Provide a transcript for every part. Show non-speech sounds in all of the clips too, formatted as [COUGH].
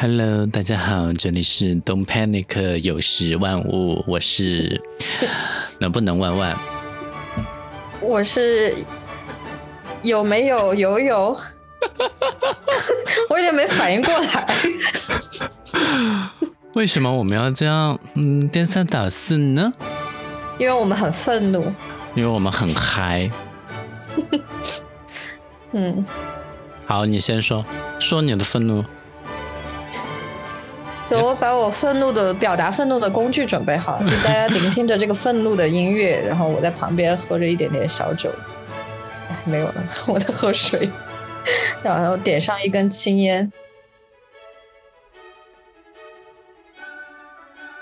Hello，大家好，这里是 Don't Panic，有时万物，我是 [LAUGHS] 能不能万万？我是有没有有有？[LAUGHS] 我有点没反应过来。[LAUGHS] 为什么我们要这样嗯颠三倒四呢？因为我们很愤怒。因为我们很嗨。嗯，好，你先说，说你的愤怒。等我把我愤怒的表达愤怒的工具准备好，就大家 [LAUGHS] 聆听着这个愤怒的音乐，然后我在旁边喝着一点点小酒。哎，没有了，[LAUGHS] 我在喝水，然后点上一根青烟，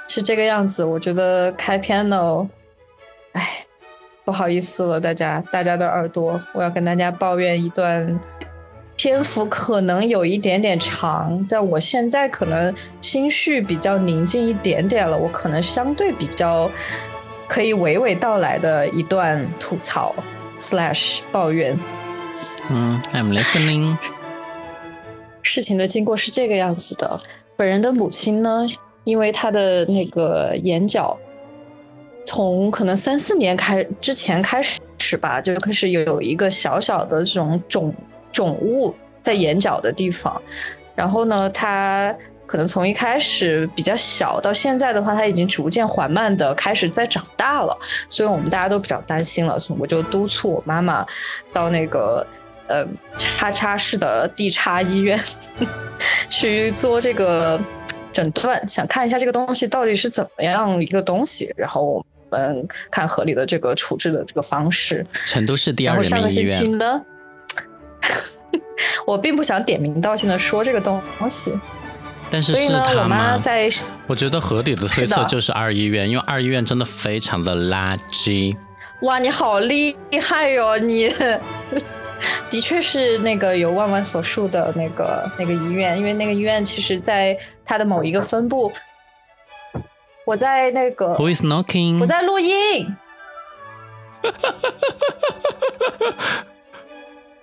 是这个样子。我觉得开篇呢，哎，不好意思了，大家，大家的耳朵，我要跟大家抱怨一段。篇幅可能有一点点长，但我现在可能心绪比较宁静一点点了，我可能相对比较可以娓娓道来的一段吐槽 slash 抱怨。嗯，I'm listening。事情的经过是这个样子的，本人的母亲呢，因为她的那个眼角，从可能三四年开之前开始吧，就开始有一个小小的这种肿。肿物在眼角的地方，然后呢，它可能从一开始比较小，到现在的话，它已经逐渐缓慢的开始在长大了，所以我们大家都比较担心了，所以我就督促我妈妈到那个呃叉叉市的地叉医院 [LAUGHS] 去做这个诊断，想看一下这个东西到底是怎么样一个东西，然后我们看合理的这个处置的这个方式。成都市第二人民医院。[LAUGHS] 我并不想点名道姓的说这个东西，但是是他妈在。我觉得合理的推测就是二医院，因为二医院真的非常的垃圾。哇，你好厉害哟！你 [LAUGHS] 的确是那个有万万所述的那个那个医院，因为那个医院其实在它的某一个分部。我在那个。Who is knocking？我在录音。[LAUGHS]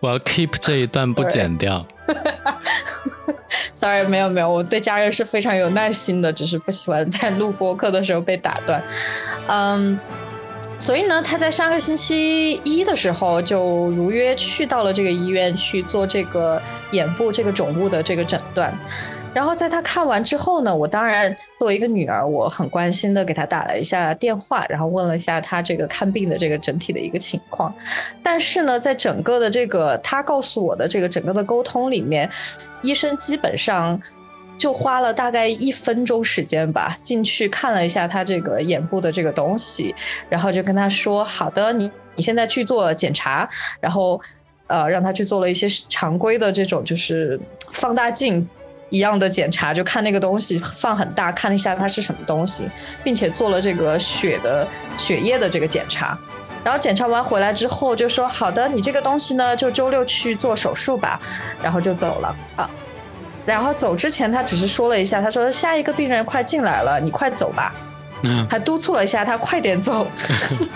我要 keep 这一段不剪掉。[LAUGHS] Sorry，没有没有，我对家人是非常有耐心的，只是不喜欢在录播客的时候被打断。嗯，所以呢，他在上个星期一的时候就如约去到了这个医院去做这个眼部这个肿物的这个诊断。然后在他看完之后呢，我当然作为一个女儿，我很关心的给他打了一下电话，然后问了一下他这个看病的这个整体的一个情况。但是呢，在整个的这个他告诉我的这个整个的沟通里面，医生基本上就花了大概一分钟时间吧，进去看了一下他这个眼部的这个东西，然后就跟他说：“好的，你你现在去做检查。”然后呃，让他去做了一些常规的这种就是放大镜。一样的检查，就看那个东西放很大，看了一下它是什么东西，并且做了这个血的血液的这个检查，然后检查完回来之后就说好的，你这个东西呢就周六去做手术吧，然后就走了啊。然后走之前他只是说了一下，他说下一个病人快进来了，你快走吧。还督促了一下他快点走，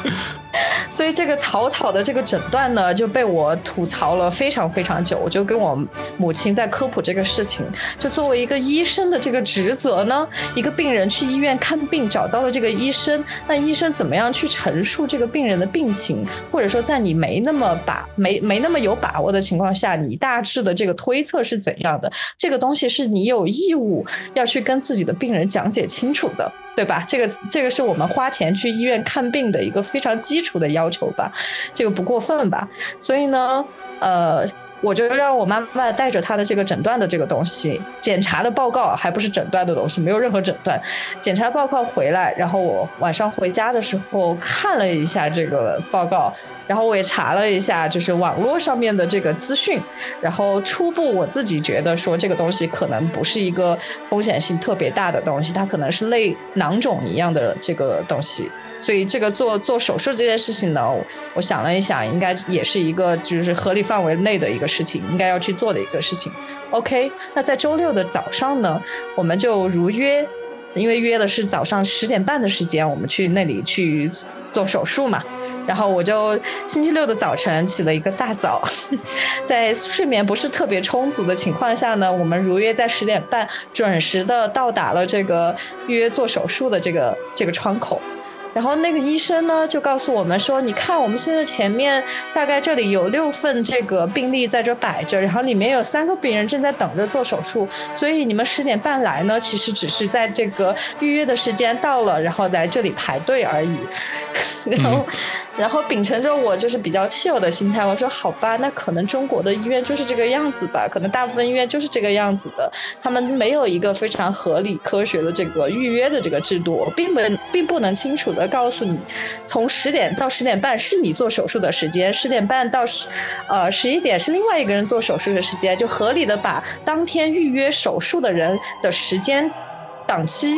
[LAUGHS] 所以这个草草的这个诊断呢就被我吐槽了非常非常久。我就跟我母亲在科普这个事情，就作为一个医生的这个职责呢，一个病人去医院看病找到了这个医生，那医生怎么样去陈述这个病人的病情，或者说在你没那么把没没那么有把握的情况下，你大致的这个推测是怎样的？这个东西是你有义务要去跟自己的病人讲解清楚的。对吧？这个这个是我们花钱去医院看病的一个非常基础的要求吧，这个不过分吧？所以呢，呃。我就让我妈妈带着她的这个诊断的这个东西，检查的报告还不是诊断的东西，没有任何诊断，检查报告回来，然后我晚上回家的时候看了一下这个报告，然后我也查了一下，就是网络上面的这个资讯，然后初步我自己觉得说这个东西可能不是一个风险性特别大的东西，它可能是类囊肿一样的这个东西。所以这个做做手术这件事情呢，我想了一想，应该也是一个就是合理范围内的一个事情，应该要去做的一个事情。OK，那在周六的早上呢，我们就如约，因为约的是早上十点半的时间，我们去那里去做手术嘛。然后我就星期六的早晨起了一个大早，[LAUGHS] 在睡眠不是特别充足的情况下呢，我们如约在十点半准时的到达了这个预约做手术的这个这个窗口。然后那个医生呢，就告诉我们说：“你看，我们现在前面大概这里有六份这个病例在这摆着，然后里面有三个病人正在等着做手术，所以你们十点半来呢，其实只是在这个预约的时间到了，然后来这里排队而已。”然后，然后秉承着我就是比较 chill 的心态，我说好吧，那可能中国的医院就是这个样子吧，可能大部分医院就是这个样子的，他们没有一个非常合理科学的这个预约的这个制度，我并不并不能清楚的告诉你，从十点到十点半是你做手术的时间，十点半到十，呃十一点是另外一个人做手术的时间，就合理的把当天预约手术的人的时间档期。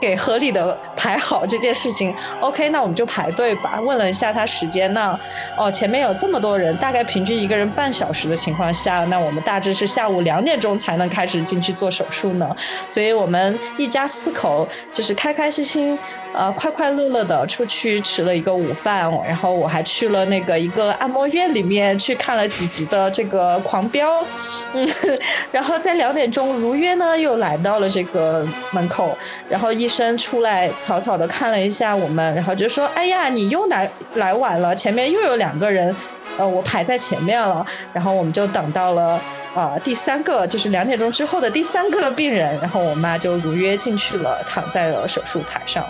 给合理的排好这件事情，OK，那我们就排队吧。问了一下他时间，那哦前面有这么多人，大概平均一个人半小时的情况下，那我们大致是下午两点钟才能开始进去做手术呢。所以我们一家四口就是开开心心。呃，快快乐乐的出去吃了一个午饭，然后我还去了那个一个按摩院里面去看了几集的这个狂飙，嗯，[LAUGHS] 然后在两点钟如约呢又来到了这个门口，然后医生出来草草的看了一下我们，然后就说：“哎呀，你又来来晚了，前面又有两个人，呃，我排在前面了。”然后我们就等到了啊第三个，就是两点钟之后的第三个病人，然后我妈就如约进去了，躺在了手术台上。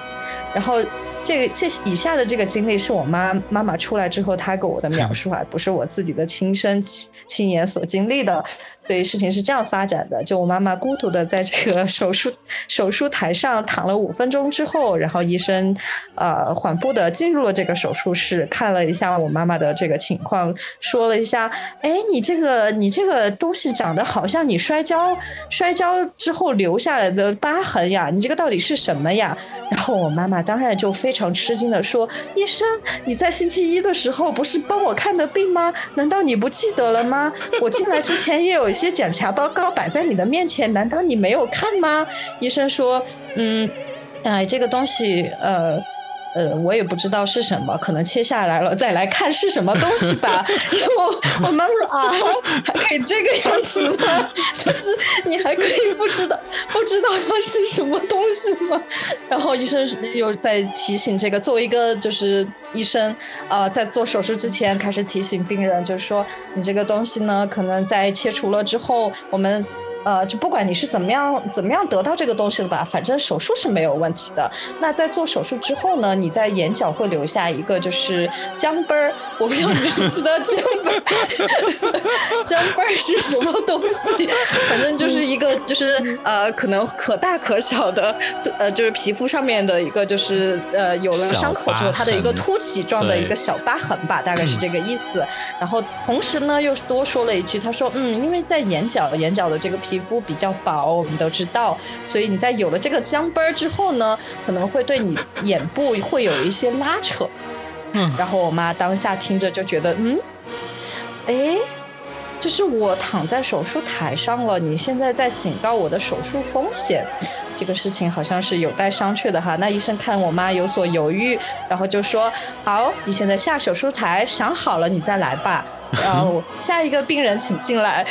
然后，这这以下的这个经历是我妈妈妈出来之后她给我的描述啊，不是我自己的亲身亲亲眼所经历的。对，事情是这样发展的。就我妈妈孤独的在这个 [LAUGHS] 手术手术台上躺了五分钟之后，然后医生呃缓步的进入了这个手术室，看了一下我妈妈的这个情况，说了一下：“哎，你这个你这个东西长得好像你摔跤摔跤之后留下来的疤痕呀，你这个到底是什么呀？”然后我妈妈当然就非常吃惊的说：“医生，你在星期一的时候不是帮我看的病吗？难道你不记得了吗？我进来之前也有。”些检查报告摆在你的面前，难道你没有看吗？医生说：“嗯，哎，这个东西，呃。”呃，我也不知道是什么，可能切下来了再来看是什么东西吧。[LAUGHS] 然后我妈说啊，还可以这个样子吗？[LAUGHS] 就是你还可以不知道不知道它是什么东西吗？然后医生又在提醒这个，作为一个就是医生，呃，在做手术之前开始提醒病人，就是说你这个东西呢，可能在切除了之后，我们。呃，就不管你是怎么样怎么样得到这个东西的吧，反正手术是没有问题的。那在做手术之后呢，你在眼角会留下一个就是浆杯儿，我不知道你知不知道浆杯儿，浆杯儿是什么东西？反正就是一个就是呃，可能可大可小的，呃，就是皮肤上面的一个就是呃，有了伤口之后它的一个凸起状的一个小疤痕吧，大概是这个意思。然后同时呢，又多说了一句，他说，嗯，因为在眼角眼角的这个皮。皮肤比较薄，我们都知道，所以你在有了这个姜杯儿之后呢，可能会对你眼部会有一些拉扯。嗯，然后我妈当下听着就觉得，嗯，哎，就是我躺在手术台上了，你现在在警告我的手术风险，这个事情好像是有待商榷的哈。那医生看我妈有所犹豫，然后就说：“好，你现在下手术台，想好了你再来吧。”然后下一个病人请进来，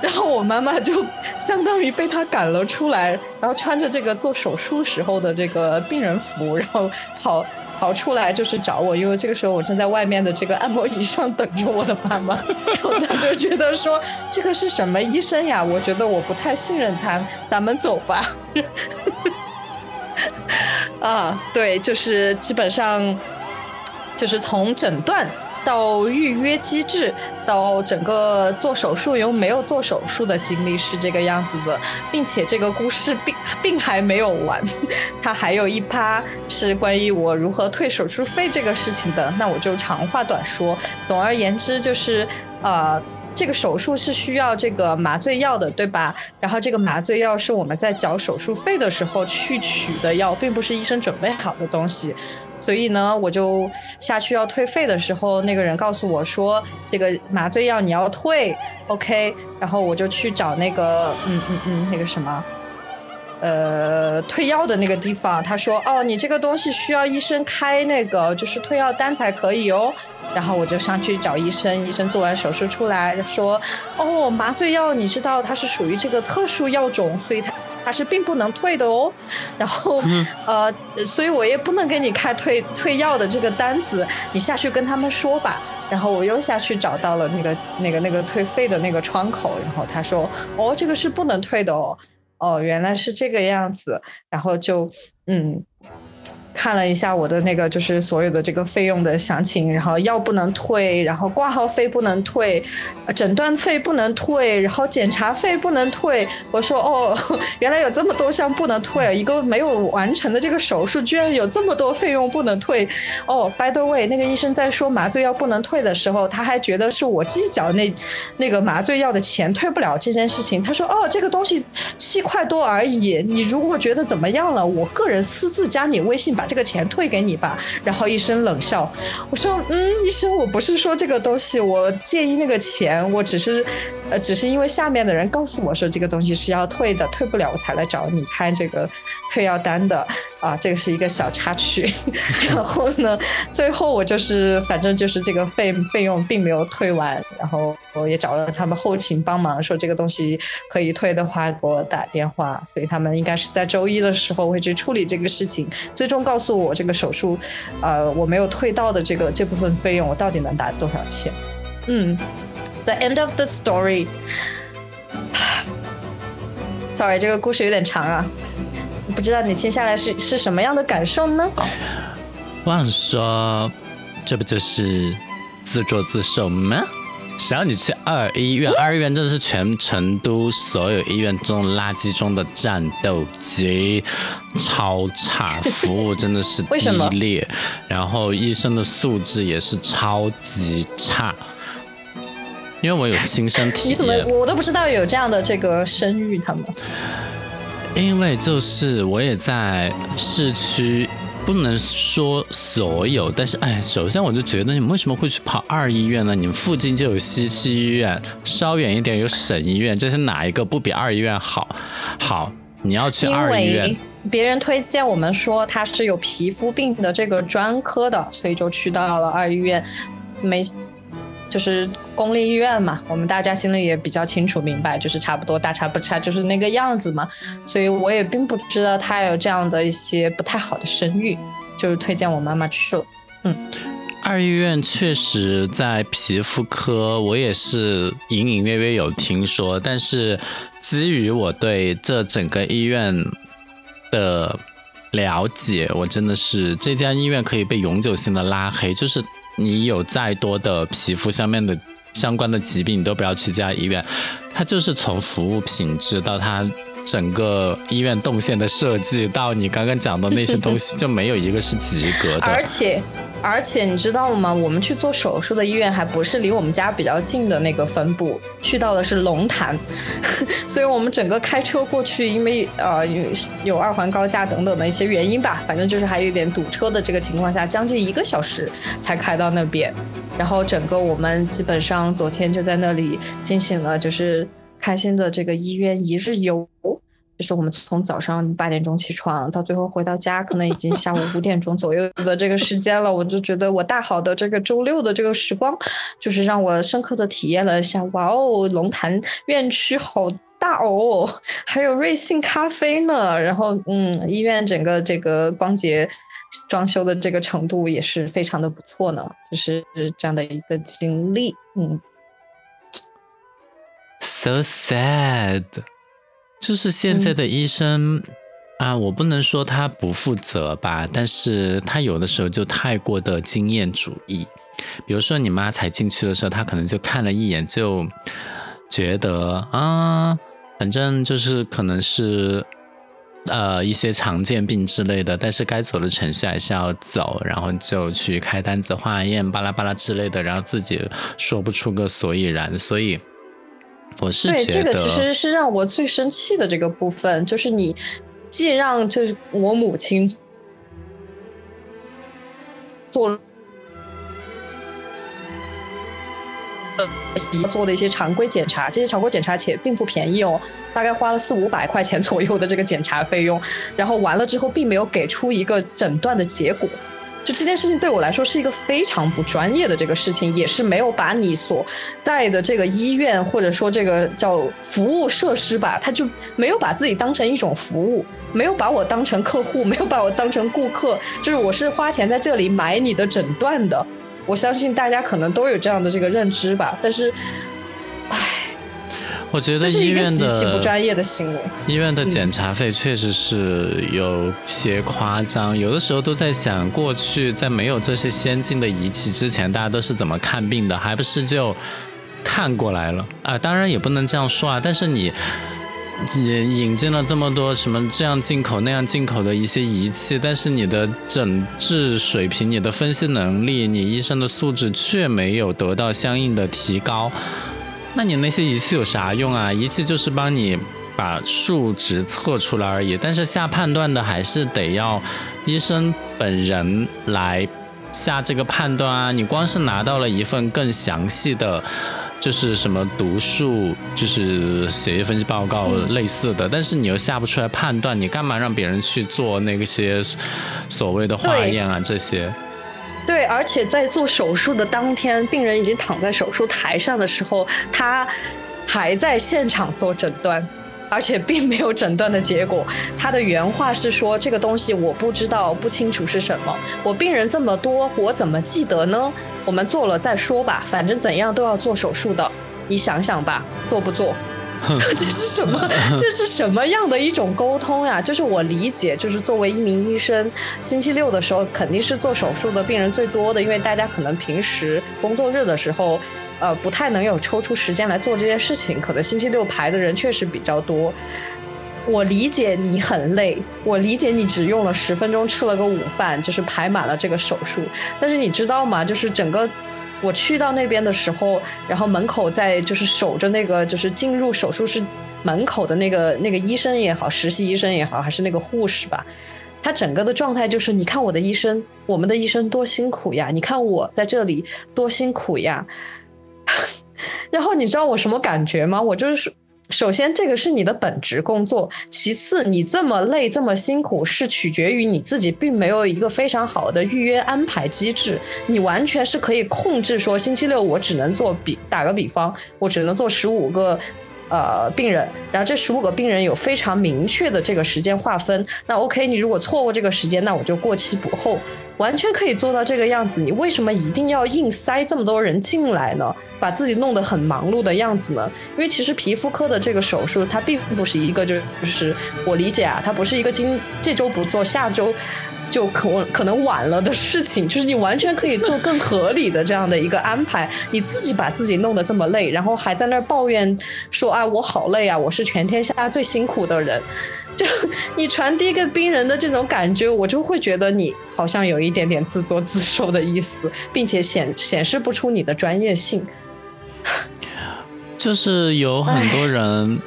然后 [LAUGHS] 我妈妈就相当于被他赶了出来，然后穿着这个做手术时候的这个病人服，然后跑跑出来就是找我，因为这个时候我正在外面的这个按摩椅上等着我的妈妈，[LAUGHS] 然后他就觉得说这个是什么医生呀？我觉得我不太信任他，咱们走吧。[LAUGHS] 啊，对，就是基本上。就是从诊断到预约机制，到整个做手术又没有做手术的经历是这个样子的，并且这个故事并 [LAUGHS] 并还没有完，它还有一趴是关于我如何退手术费这个事情的。那我就长话短说，总而言之就是呃，这个手术是需要这个麻醉药的，对吧？然后这个麻醉药是我们在缴手术费的时候去取的药，并不是医生准备好的东西。所以呢，我就下去要退费的时候，那个人告诉我说，这个麻醉药你要退，OK。然后我就去找那个，嗯嗯嗯，那个什么，呃退药的那个地方，他说哦，你这个东西需要医生开那个就是退药单才可以哦。然后我就上去找医生，医生做完手术出来说，哦，麻醉药你知道它是属于这个特殊药种，所以它它是并不能退的哦。然后呃，所以我也不能给你开退退药的这个单子，你下去跟他们说吧。然后我又下去找到了那个那个那个退费的那个窗口，然后他说，哦，这个是不能退的哦。哦，原来是这个样子。然后就嗯。看了一下我的那个，就是所有的这个费用的详情，然后药不能退，然后挂号费不能退，诊断费不能退，然后检查费不能退。我说哦，[LAUGHS] 原来有这么多项不能退，一个没有完成的这个手术居然有这么多费用不能退。哦，by the way，那个医生在说麻醉药不能退的时候，他还觉得是我计较那那个麻醉药的钱退不了这件事情。他说哦，这个东西七块多而已，你如果觉得怎么样了，我个人私自加你微信。把这个钱退给你吧，然后一声冷笑，我说，嗯，医生，我不是说这个东西，我介意那个钱，我只是，呃，只是因为下面的人告诉我说这个东西是要退的，退不了我才来找你开这个退药单的，啊，这个是一个小插曲。[LAUGHS] 然后呢，最后我就是，反正就是这个费费用并没有退完，然后我也找了他们后勤帮忙，说这个东西可以退的话，给我打电话，所以他们应该是在周一的时候会去处理这个事情，最终。告诉我这个手术，呃，我没有退到的这个这部分费用，我到底能打多少钱？嗯，The end of the story。Sorry，这个故事有点长啊，不知道你听下来是是什么样的感受呢？我想说，这不就是自作自受吗？谁让你去二医院？二医院真的是全成都所有医院中垃圾中的战斗机，超差，服务真的是 [LAUGHS] 低劣，然后医生的素质也是超级差。因为我有亲身体验，你怎么我都不知道有这样的这个声誉他们？因为就是我也在市区。不能说所有，但是哎，首先我就觉得你们为什么会去跑二医院呢？你们附近就有西区医院，稍远一点有省医院，这是哪一个不比二医院好？好，你要去二医院，别人推荐我们说他是有皮肤病的这个专科的，所以就去到了二医院，没。就是公立医院嘛，我们大家心里也比较清楚明白，就是差不多大差不差，就是那个样子嘛。所以我也并不知道他有这样的一些不太好的声誉，就是推荐我妈妈去了。嗯，二医院确实在皮肤科，我也是隐隐约约有听说，但是基于我对这整个医院的了解，我真的是这家医院可以被永久性的拉黑，就是。你有再多的皮肤上面的相关的疾病，你都不要去这家医院。它就是从服务品质到它整个医院动线的设计，到你刚刚讲的那些东西，[LAUGHS] 就没有一个是及格的。而且。而且你知道吗？我们去做手术的医院还不是离我们家比较近的那个分部，去到的是龙潭，[LAUGHS] 所以我们整个开车过去，因为呃有有二环高架等等的一些原因吧，反正就是还有一点堵车的这个情况下，将近一个小时才开到那边。然后整个我们基本上昨天就在那里进行了就是开心的这个医院一日游。就是我们从早上八点钟起床，到最后回到家，可能已经下午五点钟左右的这个时间了。我就觉得我大好的这个周六的这个时光，就是让我深刻的体验了一下。哇哦，龙潭院区好大哦，还有瑞幸咖啡呢。然后，嗯，医院整个这个光洁装修的这个程度也是非常的不错呢。就是这样的一个经历，嗯，so sad。就是现在的医生啊，我不能说他不负责吧，但是他有的时候就太过的经验主义。比如说你妈才进去的时候，他可能就看了一眼，就觉得啊，反正就是可能是呃一些常见病之类的，但是该走的程序还是要走，然后就去开单子、化验、巴拉巴拉之类的，然后自己说不出个所以然，所以。我是对这个其实是让我最生气的这个部分，就是你既让这我母亲做做的一些常规检查，这些常规检查且并不便宜哦，大概花了四五百块钱左右的这个检查费用，然后完了之后并没有给出一个诊断的结果。就这件事情对我来说是一个非常不专业的这个事情，也是没有把你所在的这个医院或者说这个叫服务设施吧，他就没有把自己当成一种服务，没有把我当成客户，没有把我当成顾客，就是我是花钱在这里买你的诊断的。我相信大家可能都有这样的这个认知吧，但是。唉我觉得医院的极其不专业的行为，医院的检查费确实是有些夸张。有的时候都在想，过去在没有这些先进的仪器之前，大家都是怎么看病的？还不是就看过来了啊？当然也不能这样说啊。但是你引引进了这么多什么这样进口那样进口的一些仪器，但是你的诊治水平、你的分析能力、你医生的素质却没有得到相应的提高。那你那些仪器有啥用啊？仪器就是帮你把数值测出来而已，但是下判断的还是得要医生本人来下这个判断啊。你光是拿到了一份更详细的，就是什么读数，就是血液分析报告类似的，但是你又下不出来判断，你干嘛让别人去做那些所谓的化验啊这些？对，而且在做手术的当天，病人已经躺在手术台上的时候，他还在现场做诊断，而且并没有诊断的结果。他的原话是说：“这个东西我不知道，不清楚是什么。我病人这么多，我怎么记得呢？我们做了再说吧，反正怎样都要做手术的。你想想吧，做不做？” [LAUGHS] 这是什么？这是什么样的一种沟通呀？就是我理解，就是作为一名医生，星期六的时候肯定是做手术的病人最多的，因为大家可能平时工作日的时候，呃，不太能有抽出时间来做这件事情，可能星期六排的人确实比较多。我理解你很累，我理解你只用了十分钟吃了个午饭，就是排满了这个手术。但是你知道吗？就是整个。我去到那边的时候，然后门口在就是守着那个就是进入手术室门口的那个那个医生也好，实习医生也好，还是那个护士吧，他整个的状态就是，你看我的医生，我们的医生多辛苦呀，你看我在这里多辛苦呀，[LAUGHS] 然后你知道我什么感觉吗？我就是。首先，这个是你的本职工作；其次，你这么累、这么辛苦，是取决于你自己，并没有一个非常好的预约安排机制。你完全是可以控制说，星期六我只能做比打个比方，我只能做十五个。呃，病人，然后这十五个病人有非常明确的这个时间划分。那 OK，你如果错过这个时间，那我就过期补后，完全可以做到这个样子。你为什么一定要硬塞这么多人进来呢？把自己弄得很忙碌的样子呢？因为其实皮肤科的这个手术，它并不是一个就是我理解啊，它不是一个今这周不做，下周。就可可能晚了的事情，就是你完全可以做更合理的这样的一个安排。你自己把自己弄得这么累，然后还在那儿抱怨说：“啊，我好累啊，我是全天下最辛苦的人。”就你传递给病人的这种感觉，我就会觉得你好像有一点点自作自受的意思，并且显显示不出你的专业性。就是有很多人。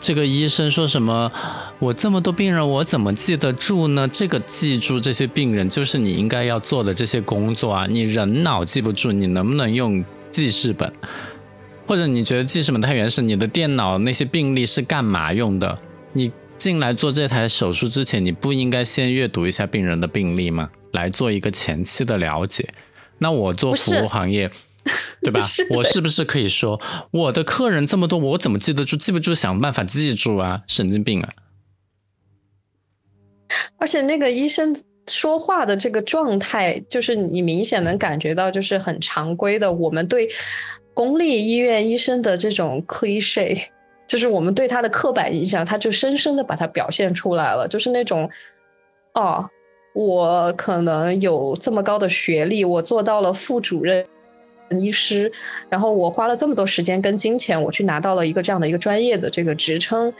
这个医生说什么？我这么多病人，我怎么记得住呢？这个记住这些病人，就是你应该要做的这些工作啊！你人脑记不住，你能不能用记事本？或者你觉得记事本太原始？你的电脑那些病历是干嘛用的？你进来做这台手术之前，你不应该先阅读一下病人的病历吗？来做一个前期的了解。那我做服务行业。[LAUGHS] 对吧？我是不是可以说我的客人这么多，我怎么记得住？记不住，想办法记住啊！神经病啊！而且那个医生说话的这个状态，就是你明显能感觉到，就是很常规的。我们对公立医院医生的这种 cliche，就是我们对他的刻板印象，他就深深的把它表现出来了。就是那种，哦，我可能有这么高的学历，我做到了副主任。医师，然后我花了这么多时间跟金钱，我去拿到了一个这样的一个专业的这个职称，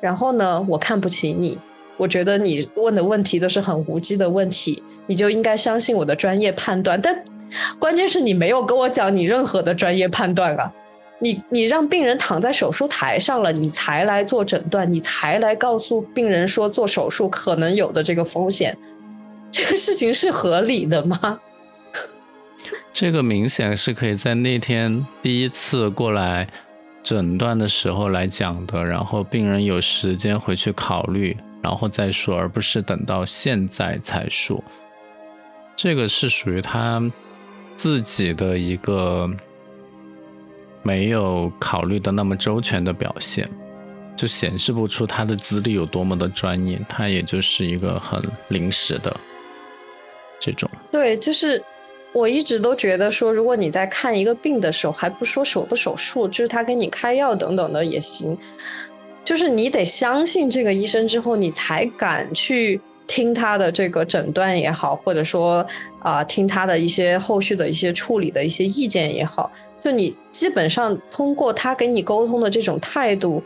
然后呢，我看不起你，我觉得你问的问题都是很无稽的问题，你就应该相信我的专业判断。但关键是你没有跟我讲你任何的专业判断啊，你你让病人躺在手术台上了，你才来做诊断，你才来告诉病人说做手术可能有的这个风险，这个事情是合理的吗？[LAUGHS] 这个明显是可以在那天第一次过来诊断的时候来讲的，然后病人有时间回去考虑，然后再说，而不是等到现在才说。这个是属于他自己的一个没有考虑的那么周全的表现，就显示不出他的资历有多么的专业，他也就是一个很临时的这种。对，就是。我一直都觉得说，如果你在看一个病的时候，还不说手不手术，就是他给你开药等等的也行，就是你得相信这个医生之后，你才敢去听他的这个诊断也好，或者说啊听他的一些后续的一些处理的一些意见也好，就你基本上通过他给你沟通的这种态度，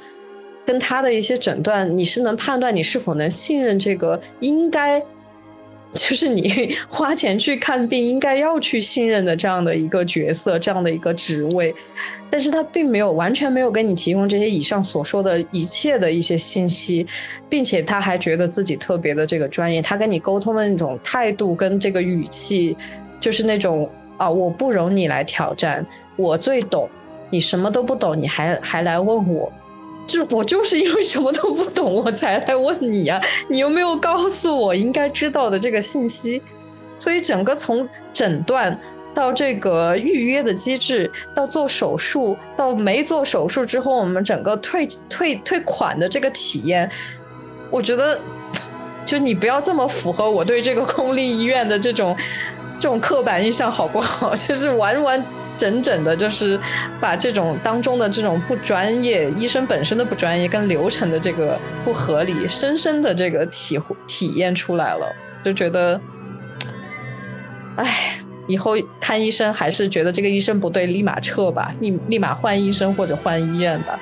跟他的一些诊断，你是能判断你是否能信任这个应该。就是你 [LAUGHS] 花钱去看病，应该要去信任的这样的一个角色，这样的一个职位，但是他并没有完全没有给你提供这些以上所说的一切的一些信息，并且他还觉得自己特别的这个专业，他跟你沟通的那种态度跟这个语气，就是那种啊，我不容你来挑战，我最懂，你什么都不懂，你还还来问我。就我就是因为什么都不懂，我才来问你呀。[LAUGHS] 你有没有告诉我应该知道的这个信息？所以整个从诊断到这个预约的机制，到做手术，到没做手术之后，我们整个退退退款的这个体验，我觉得，就你不要这么符合我对这个公立医院的这种这种刻板印象，好不好？[LAUGHS] 就是完完。整整的，就是把这种当中的这种不专业，医生本身的不专业跟流程的这个不合理，深深的这个体体验出来了，就觉得，哎，以后看医生还是觉得这个医生不对，立马撤吧，立立马换医生或者换医院吧，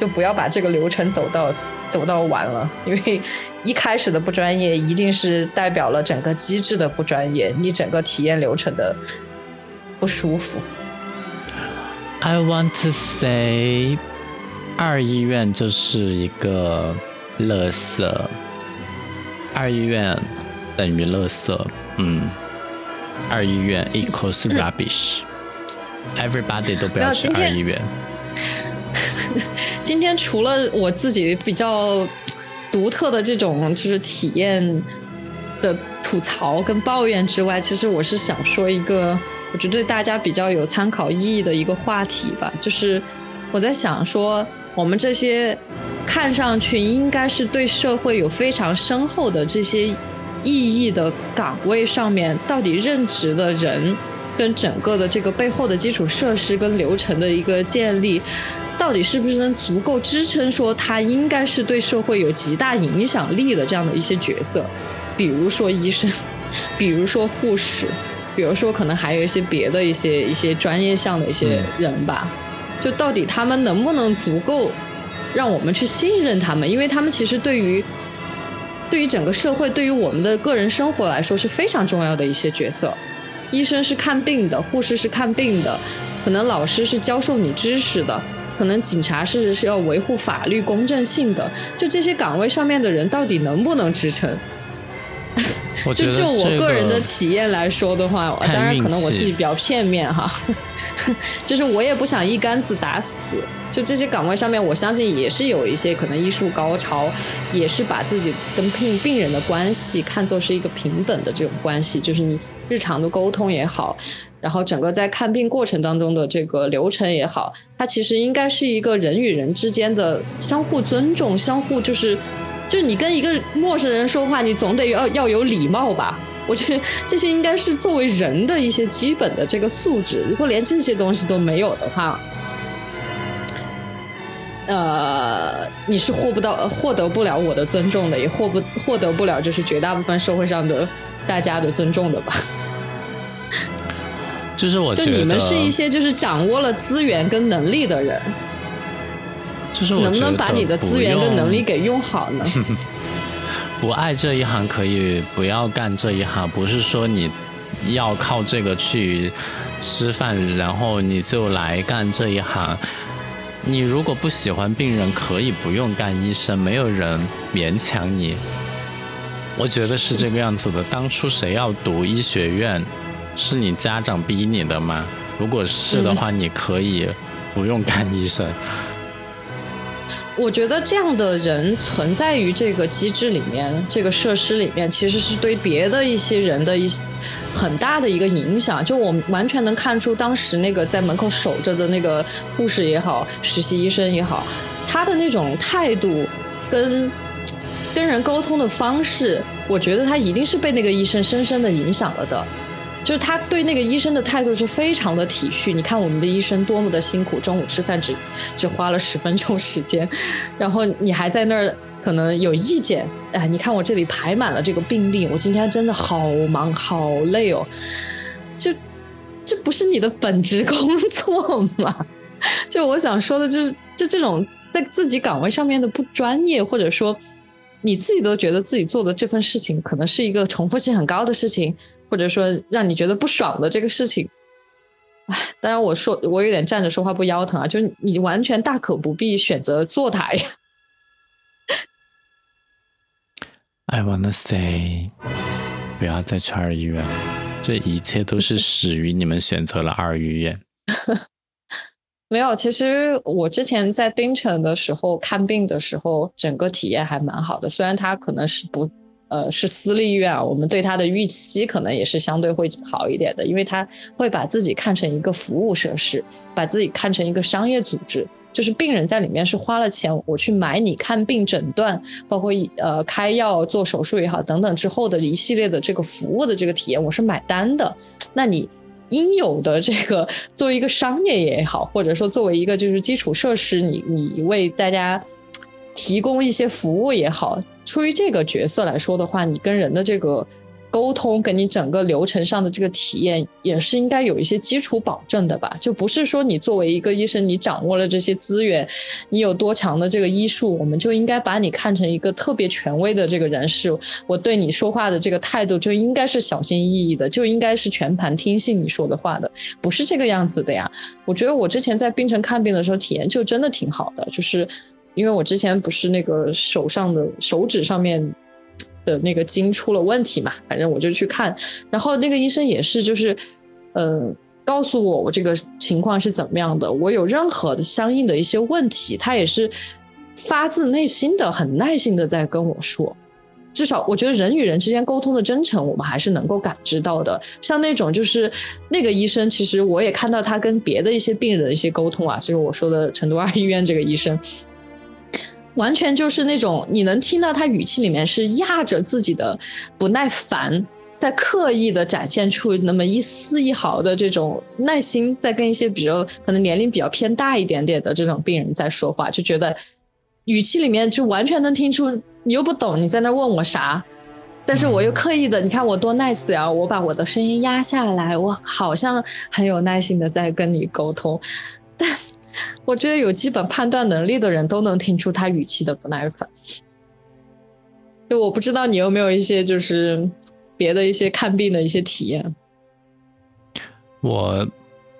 就不要把这个流程走到走到完了，因为一开始的不专业，一定是代表了整个机制的不专业，你整个体验流程的不舒服。I want to say，二医院就是一个垃圾。二医院等于垃圾，嗯，二医院 equals rubbish。Everybody 都不要去二医院。今天除了我自己比较独特的这种就是体验的吐槽跟抱怨之外，其实我是想说一个。我觉得对大家比较有参考意义的一个话题吧，就是我在想说，我们这些看上去应该是对社会有非常深厚的这些意义的岗位上面，到底任职的人跟整个的这个背后的基础设施跟流程的一个建立，到底是不是能足够支撑说他应该是对社会有极大影响力的这样的一些角色，比如说医生，比如说护士。比如说，可能还有一些别的一些一些专业项的一些人吧，就到底他们能不能足够让我们去信任他们？因为他们其实对于对于整个社会，对于我们的个人生活来说是非常重要的一些角色。医生是看病的，护士是看病的，可能老师是教授你知识的，可能警察是是要维护法律公正性的。就这些岗位上面的人，到底能不能支撑？就就我个人的体验来说的话，当然可能我自己比较片面哈，[LAUGHS] 就是我也不想一竿子打死。就这些岗位上面，我相信也是有一些可能医术高超，也是把自己跟病病人的关系看作是一个平等的这种关系。就是你日常的沟通也好，然后整个在看病过程当中的这个流程也好，它其实应该是一个人与人之间的相互尊重、相互就是。就你跟一个陌生人说话，你总得要要有礼貌吧？我觉得这些应该是作为人的一些基本的这个素质。如果连这些东西都没有的话，呃，你是获不到、获得不了我的尊重的，也获不获得不了就是绝大部分社会上的大家的尊重的吧？就是我，就你们是一些就是掌握了资源跟能力的人。能不能把你的资源跟能力给用好呢？[LAUGHS] 不爱这一行可以不要干这一行，不是说你要靠这个去吃饭，然后你就来干这一行。你如果不喜欢病人，可以不用干医生，没有人勉强你。我觉得是这个样子的。当初谁要读医学院，是你家长逼你的吗？如果是的话，你可以不用干医生。我觉得这样的人存在于这个机制里面，这个设施里面，其实是对别的一些人的一很大的一个影响。就我们完全能看出，当时那个在门口守着的那个护士也好，实习医生也好，他的那种态度跟跟人沟通的方式，我觉得他一定是被那个医生深深的影响了的。就是他对那个医生的态度是非常的体恤。你看我们的医生多么的辛苦，中午吃饭只只花了十分钟时间，然后你还在那儿可能有意见。哎，你看我这里排满了这个病例，我今天真的好忙好累哦。[LAUGHS] 就这不是你的本职工作吗？[LAUGHS] 就我想说的就是，就这种在自己岗位上面的不专业，或者说你自己都觉得自己做的这份事情可能是一个重复性很高的事情。或者说让你觉得不爽的这个事情，哎，当然我说我有点站着说话不腰疼啊，就是你完全大可不必选择坐台呀。[LAUGHS] I wanna say，不要再去二医院了，这一切都是始于你们选择了二医院。[LAUGHS] 没有，其实我之前在槟城的时候看病的时候，整个体验还蛮好的，虽然它可能是不。呃，是私立医院啊，我们对它的预期可能也是相对会好一点的，因为它会把自己看成一个服务设施，把自己看成一个商业组织，就是病人在里面是花了钱，我去买你看病诊断，包括呃开药做手术也好等等之后的一系列的这个服务的这个体验，我是买单的。那你应有的这个作为一个商业也好，或者说作为一个就是基础设施，你你为大家提供一些服务也好。出于这个角色来说的话，你跟人的这个沟通，跟你整个流程上的这个体验，也是应该有一些基础保证的吧？就不是说你作为一个医生，你掌握了这些资源，你有多强的这个医术，我们就应该把你看成一个特别权威的这个人士。我对你说话的这个态度就应该是小心翼翼的，就应该是全盘听信你说的话的，不是这个样子的呀。我觉得我之前在槟城看病的时候，体验就真的挺好的，就是。因为我之前不是那个手上的手指上面的那个筋出了问题嘛，反正我就去看，然后那个医生也是，就是，呃，告诉我我这个情况是怎么样的，我有任何的相应的一些问题，他也是发自内心的、很耐心的在跟我说。至少我觉得人与人之间沟通的真诚，我们还是能够感知到的。像那种就是那个医生，其实我也看到他跟别的一些病人的一些沟通啊，就是我说的成都二医院这个医生。完全就是那种你能听到他语气里面是压着自己的不耐烦，在刻意的展现出那么一丝一毫的这种耐心，在跟一些比较可能年龄比较偏大一点点的这种病人在说话，就觉得语气里面就完全能听出你又不懂你在那问我啥，但是我又刻意的，你看我多 nice 呀，我把我的声音压下来，我好像很有耐心的在跟你沟通，但。我觉得有基本判断能力的人都能听出他语气的不耐烦。就我不知道你有没有一些就是别的一些看病的一些体验。我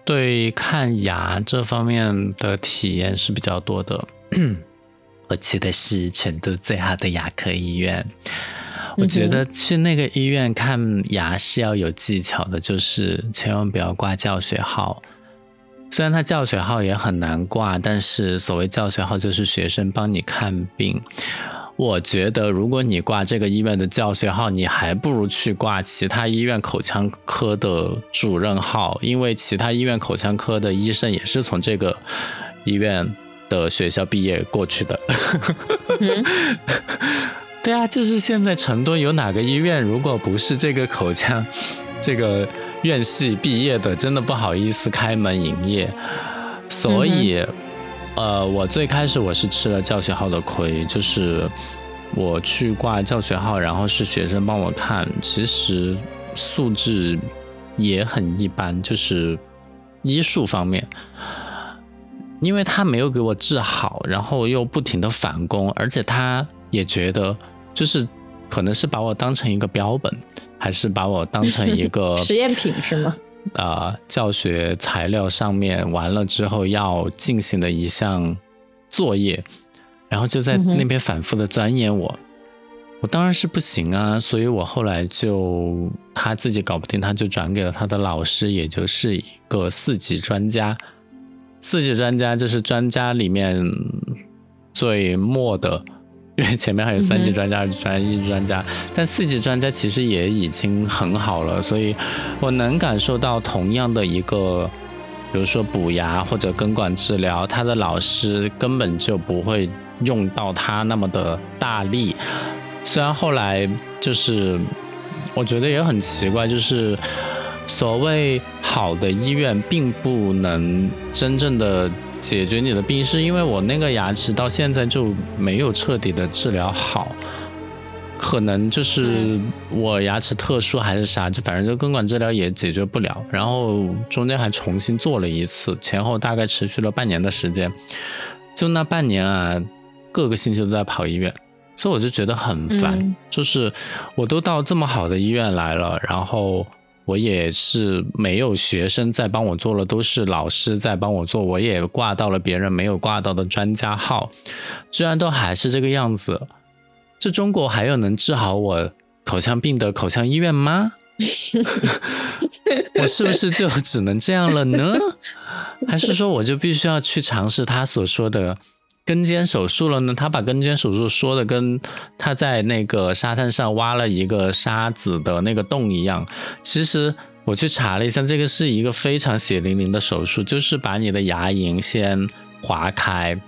对看牙这方面的体验是比较多的。[COUGHS] 我去的是成都最好的牙科医院。我觉得去那个医院看牙是要有技巧的，就是千万不要挂教学号。虽然他教学号也很难挂，但是所谓教学号就是学生帮你看病。我觉得如果你挂这个医院的教学号，你还不如去挂其他医院口腔科的主任号，因为其他医院口腔科的医生也是从这个医院的学校毕业过去的。[LAUGHS] 对啊，就是现在成都有哪个医院，如果不是这个口腔这个。院系毕业的真的不好意思开门营业，所以，呃，我最开始我是吃了教学号的亏，就是我去挂教学号，然后是学生帮我看，其实素质也很一般，就是医术方面，因为他没有给我治好，然后又不停的返工，而且他也觉得就是可能是把我当成一个标本。还是把我当成一个 [LAUGHS] 实验品是吗？啊，教学材料上面完了之后要进行的一项作业，然后就在那边反复的钻研我。我当然是不行啊，所以我后来就他自己搞不定，他就转给了他的老师，也就是一个四级专家。四级专家就是专家里面最末的，因为前面还有三级专家、二级专家、一级专家，但四级专家其实也已经很好了，所以我能感受到同样的一个，比如说补牙或者根管治疗，他的老师根本就不会用到他那么的大力。虽然后来就是，我觉得也很奇怪，就是所谓好的医院并不能真正的解决你的病，是因为我那个牙齿到现在就没有彻底的治疗好，可能就是我牙齿特殊还是啥，就反正就根管治疗也解决不了，然后中间还重新做了一次，前后大概持续了半年的时间，就那半年啊，各个星期都在跑医院。所以我就觉得很烦，就是我都到这么好的医院来了，然后我也是没有学生在帮我做了，都是老师在帮我做，我也挂到了别人没有挂到的专家号，居然都还是这个样子。这中国还有能治好我口腔病的口腔医院吗？[LAUGHS] 我是不是就只能这样了呢？还是说我就必须要去尝试他所说的？根尖手术了呢？他把根尖手术说的跟他在那个沙滩上挖了一个沙子的那个洞一样。其实我去查了一下，这个是一个非常血淋淋的手术，就是把你的牙龈先划开，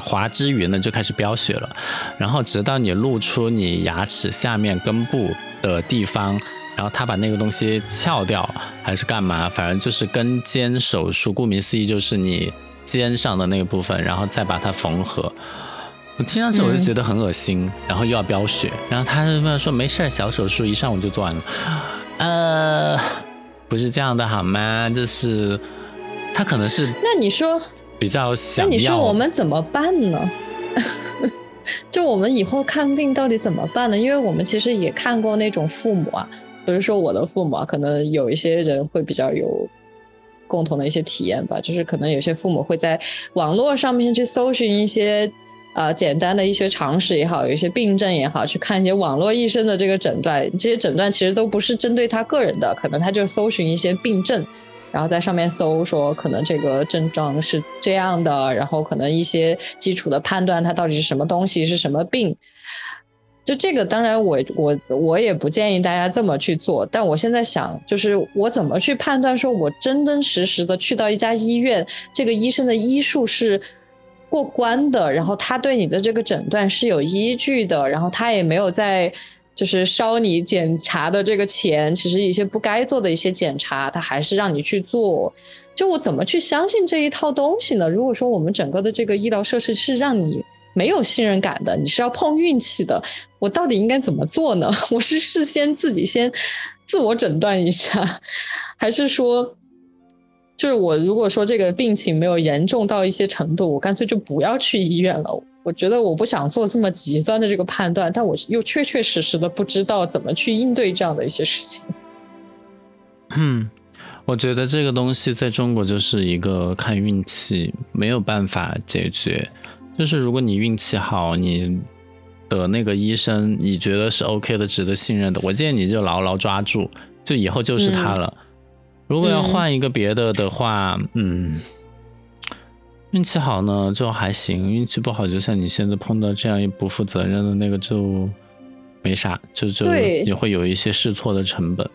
划之余呢就开始飙血了，然后直到你露出你牙齿下面根部的地方，然后他把那个东西撬掉还是干嘛？反正就是根尖手术，顾名思义就是你。肩上的那个部分，然后再把它缝合。我听上去我就觉得很恶心，然后又要飙血，然后他就说没事小手术一上午就做完了。呃，不是这样的好吗？就是他可能是那你说比较想，那你说我们怎么办呢？[LAUGHS] 就我们以后看病到底怎么办呢？因为我们其实也看过那种父母啊，不是说我的父母啊，可能有一些人会比较有。共同的一些体验吧，就是可能有些父母会在网络上面去搜寻一些呃简单的医学常识也好，有一些病症也好，去看一些网络医生的这个诊断。这些诊断其实都不是针对他个人的，可能他就搜寻一些病症，然后在上面搜说可能这个症状是这样的，然后可能一些基础的判断它到底是什么东西，是什么病。就这个，当然我我我也不建议大家这么去做。但我现在想，就是我怎么去判断，说我真真实实的去到一家医院，这个医生的医术是过关的，然后他对你的这个诊断是有依据的，然后他也没有在就是烧你检查的这个钱，其实一些不该做的一些检查，他还是让你去做。就我怎么去相信这一套东西呢？如果说我们整个的这个医疗设施是让你。没有信任感的，你是要碰运气的。我到底应该怎么做呢？[LAUGHS] 我是事先自己先自我诊断一下，[LAUGHS] 还是说，就是我如果说这个病情没有严重到一些程度，我干脆就不要去医院了。我觉得我不想做这么极端的这个判断，但我又确确实实的不知道怎么去应对这样的一些事情。嗯，我觉得这个东西在中国就是一个看运气，没有办法解决。就是如果你运气好，你的那个医生你觉得是 OK 的、值得信任的，我建议你就牢牢抓住，就以后就是他了。如果要换一个别的的话，嗯，运气好呢就还行，运气不好，就像你现在碰到这样一不负责任的那个就没啥，就就也会有一些试错的成本。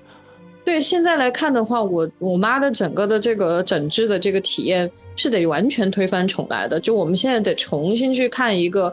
对，现在来看的话，我我妈的整个的这个诊治的这个体验。是得完全推翻重来的，就我们现在得重新去看一个。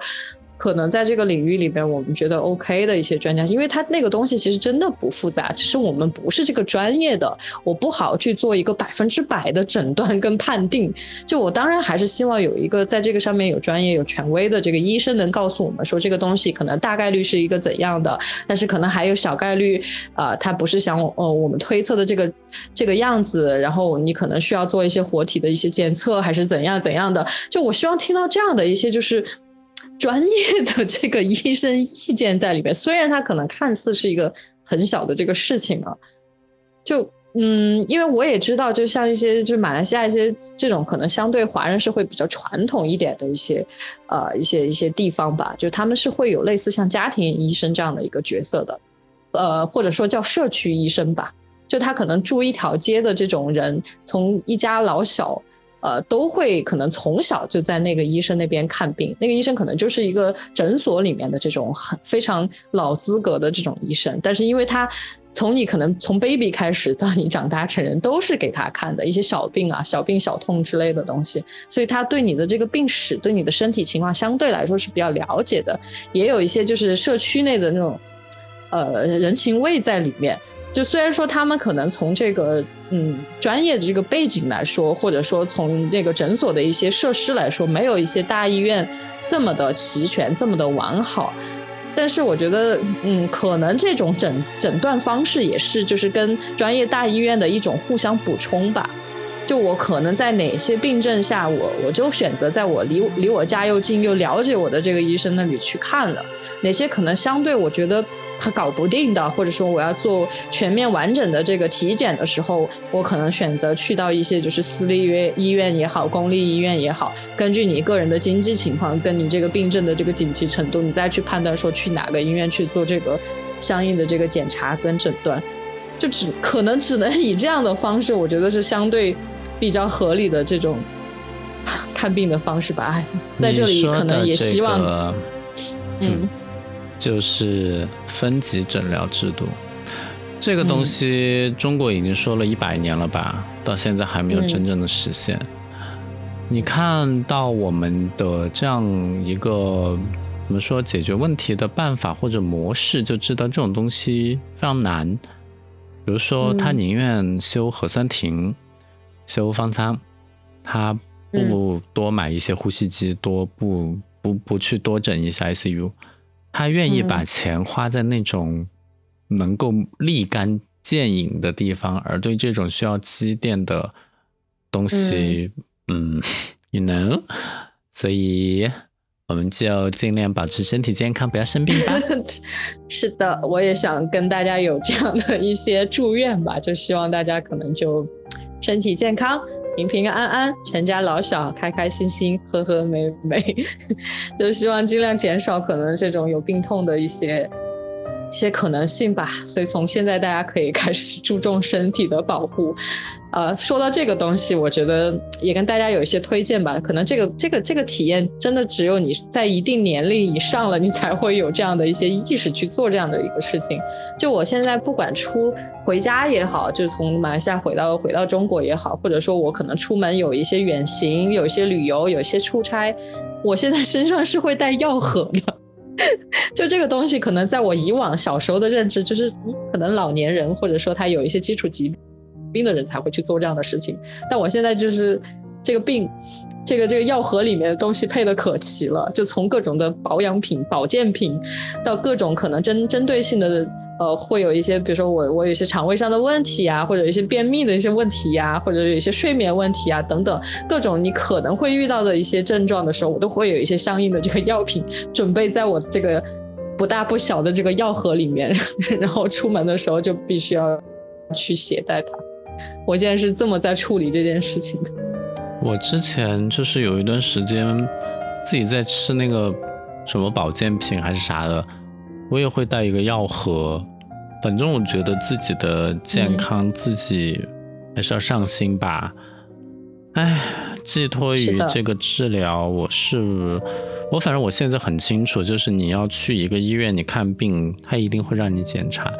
可能在这个领域里边，我们觉得 OK 的一些专家，因为他那个东西其实真的不复杂，只是我们不是这个专业的，我不好去做一个百分之百的诊断跟判定。就我当然还是希望有一个在这个上面有专业、有权威的这个医生能告诉我们说这个东西可能大概率是一个怎样的，但是可能还有小概率，呃，它不是像呃我们推测的这个这个样子，然后你可能需要做一些活体的一些检测，还是怎样怎样的。就我希望听到这样的一些就是。专业的这个医生意见在里面，虽然他可能看似是一个很小的这个事情啊，就嗯，因为我也知道，就像一些就是马来西亚一些这种可能相对华人社会比较传统一点的一些呃一些一些地方吧，就他们是会有类似像家庭医生这样的一个角色的，呃，或者说叫社区医生吧，就他可能住一条街的这种人，从一家老小。呃，都会可能从小就在那个医生那边看病，那个医生可能就是一个诊所里面的这种很非常老资格的这种医生，但是因为他从你可能从 baby 开始到你长大成人，都是给他看的一些小病啊、小病小痛之类的东西，所以他对你的这个病史、对你的身体情况相对来说是比较了解的，也有一些就是社区内的那种呃人情味在里面。就虽然说他们可能从这个嗯专业的这个背景来说，或者说从这个诊所的一些设施来说，没有一些大医院这么的齐全，这么的完好，但是我觉得嗯，可能这种诊诊断方式也是就是跟专业大医院的一种互相补充吧。就我可能在哪些病症下，我我就选择在我离离我家又近又了解我的这个医生那里去看了，哪些可能相对我觉得。他搞不定的，或者说我要做全面完整的这个体检的时候，我可能选择去到一些就是私立医院医院也好，公立医院也好，根据你个人的经济情况，跟你这个病症的这个紧急程度，你再去判断说去哪个医院去做这个相应的这个检查跟诊断，就只可能只能以这样的方式，我觉得是相对比较合理的这种看病的方式吧。在这里可能也希望，嗯。就是分级诊疗制度，这个东西中国已经说了一百年了吧，到现在还没有真正的实现。你看到我们的这样一个怎么说解决问题的办法或者模式，就知道这种东西非常难。比如说，他宁愿修核酸亭、修方舱，他不多买一些呼吸机，多不不不去多整一下 ICU。他愿意把钱花在那种能够立竿见影的地方，而对这种需要积淀的东西，嗯，you know，所以我们就尽量保持身体健康，不要生病吧。[LAUGHS] 是的，我也想跟大家有这样的一些祝愿吧，就希望大家可能就身体健康。平平安安，全家老小开开心心，和和美美，[LAUGHS] 就希望尽量减少可能这种有病痛的一些一些可能性吧。所以从现在大家可以开始注重身体的保护。呃，说到这个东西，我觉得也跟大家有一些推荐吧。可能这个这个这个体验，真的只有你在一定年龄以上了，你才会有这样的一些意识去做这样的一个事情。就我现在不管出回家也好，就是从马来西亚回到回到中国也好，或者说我可能出门有一些远行、有一些旅游、有一些出差，我现在身上是会带药盒的。[LAUGHS] 就这个东西，可能在我以往小时候的认知，就是可能老年人或者说他有一些基础疾病。病的人才会去做这样的事情，但我现在就是这个病，这个这个药盒里面的东西配的可齐了，就从各种的保养品、保健品，到各种可能针针对性的，呃，会有一些，比如说我我有一些肠胃上的问题啊，或者一些便秘的一些问题呀，或者有一些睡眠问题啊等等，各种你可能会遇到的一些症状的时候，我都会有一些相应的这个药品准备在我这个不大不小的这个药盒里面，[LAUGHS] 然后出门的时候就必须要去携带它。我现在是这么在处理这件事情的。我之前就是有一段时间自己在吃那个什么保健品还是啥的，我也会带一个药盒。反正我觉得自己的健康自己还是要上心吧。哎，寄托于这个治疗，我是我反正我现在很清楚，就是你要去一个医院你看病，他一定会让你检查，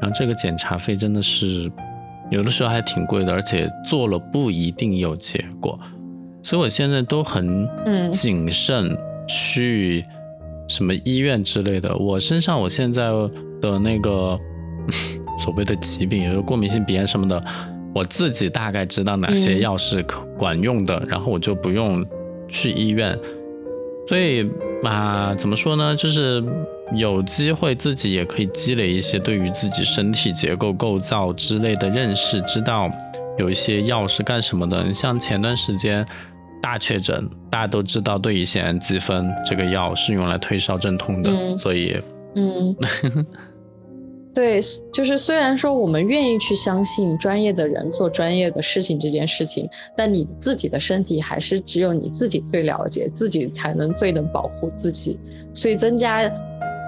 然后这个检查费真的是。有的时候还挺贵的，而且做了不一定有结果，所以我现在都很谨慎去什么医院之类的。我身上我现在的那个 [LAUGHS] 所谓的疾病，也就是过敏性鼻炎什么的，我自己大概知道哪些药是管用的，然后我就不用去医院。所以啊，怎么说呢，就是。有机会自己也可以积累一些对于自己身体结构构造之类的认识，知道有一些药是干什么的。你像前段时间大确诊，大家都知道对乙酰氨基酚这个药是用来退烧镇痛的，所以嗯，对，就是虽然说我们愿意去相信专业的人做专业的事情这件事情，但你自己的身体还是只有你自己最了解，自己才能最能保护自己。所以增加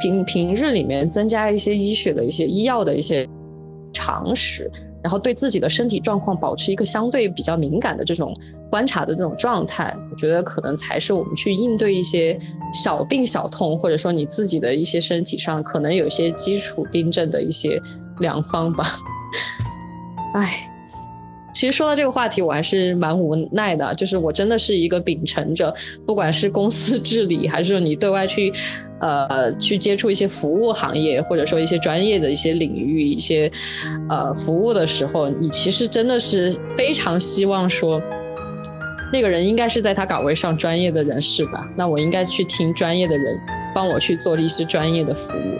平平日里面增加一些医学的一些医药的一些常识。然后对自己的身体状况保持一个相对比较敏感的这种观察的这种状态，我觉得可能才是我们去应对一些小病小痛，或者说你自己的一些身体上可能有些基础病症的一些良方吧。哎。其实说到这个话题，我还是蛮无奈的。就是我真的是一个秉承着，不管是公司治理，还是说你对外去，呃，去接触一些服务行业，或者说一些专业的一些领域、一些呃服务的时候，你其实真的是非常希望说，那个人应该是在他岗位上专业的人士吧？那我应该去听专业的人帮我去做一些专业的服务。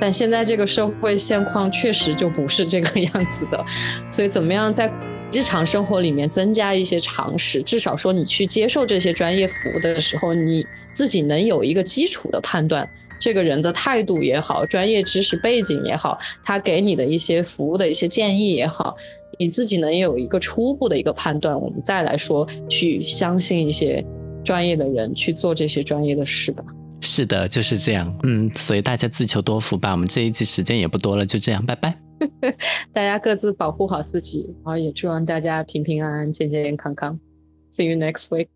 但现在这个社会现况确实就不是这个样子的，所以怎么样在？日常生活里面增加一些常识，至少说你去接受这些专业服务的时候，你自己能有一个基础的判断，这个人的态度也好，专业知识背景也好，他给你的一些服务的一些建议也好，你自己能有一个初步的一个判断，我们再来说去相信一些专业的人去做这些专业的事吧。是的，就是这样。嗯，所以大家自求多福吧。我们这一期时间也不多了，就这样，拜拜。[LAUGHS] 大家各自保护好自己，然后也祝愿大家平平安安、健健康康。See you next week.